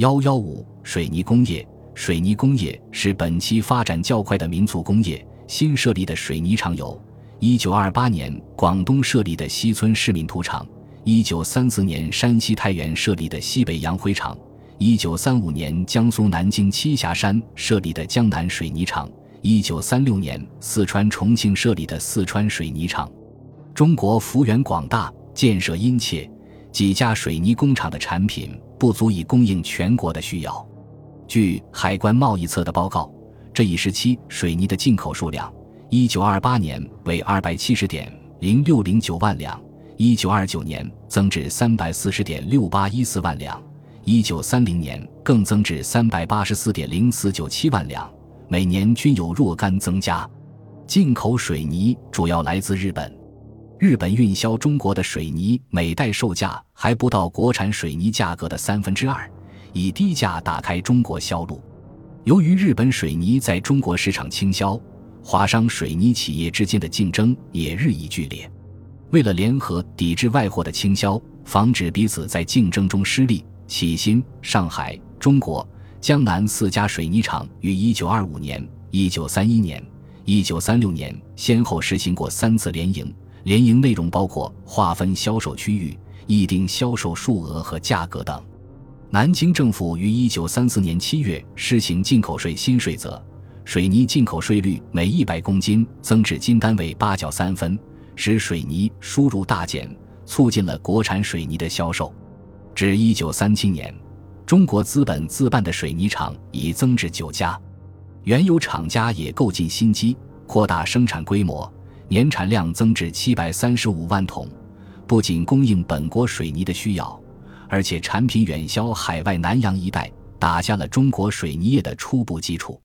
幺幺五水泥工业，水泥工业是本期发展较快的民族工业。新设立的水泥厂有：一九二八年广东设立的西村市民土厂，一九三四年山西太原设立的西北洋灰厂，一九三五年江苏南京栖霞山设立的江南水泥厂，一九三六年四川重庆设立的四川水泥厂。中国幅员广大，建设殷切，几家水泥工厂的产品不足以供应全国的需要。据海关贸易册的报告，这一时期水泥的进口数量，一九二八年为二百七十点零六零九万两，一九二九年增至三百四十点六八一四万两，一九三零年更增至三百八十四点零四九七万两，每年均有若干增加。进口水泥主要来自日本。日本运销中国的水泥每袋售价还不到国产水泥价格的三分之二，以低价打开中国销路。由于日本水泥在中国市场倾销，华商水泥企业之间的竞争也日益剧烈。为了联合抵制外货的倾销，防止彼此在竞争中失利，启新、上海、中国、江南四家水泥厂于1925年、1931年、1936年先后实行过三次联营。联营内容包括划分销售区域、议定销售数额和价格等。南京政府于一九三四年七月施行进口税新税则，水泥进口税率每一百公斤增至金单位八角三分，使水泥输入大减，促进了国产水泥的销售。至一九三七年，中国资本自办的水泥厂已增至九家，原有厂家也购进新机，扩大生产规模。年产量增至七百三十五万桶，不仅供应本国水泥的需要，而且产品远销海外南洋一带，打下了中国水泥业的初步基础。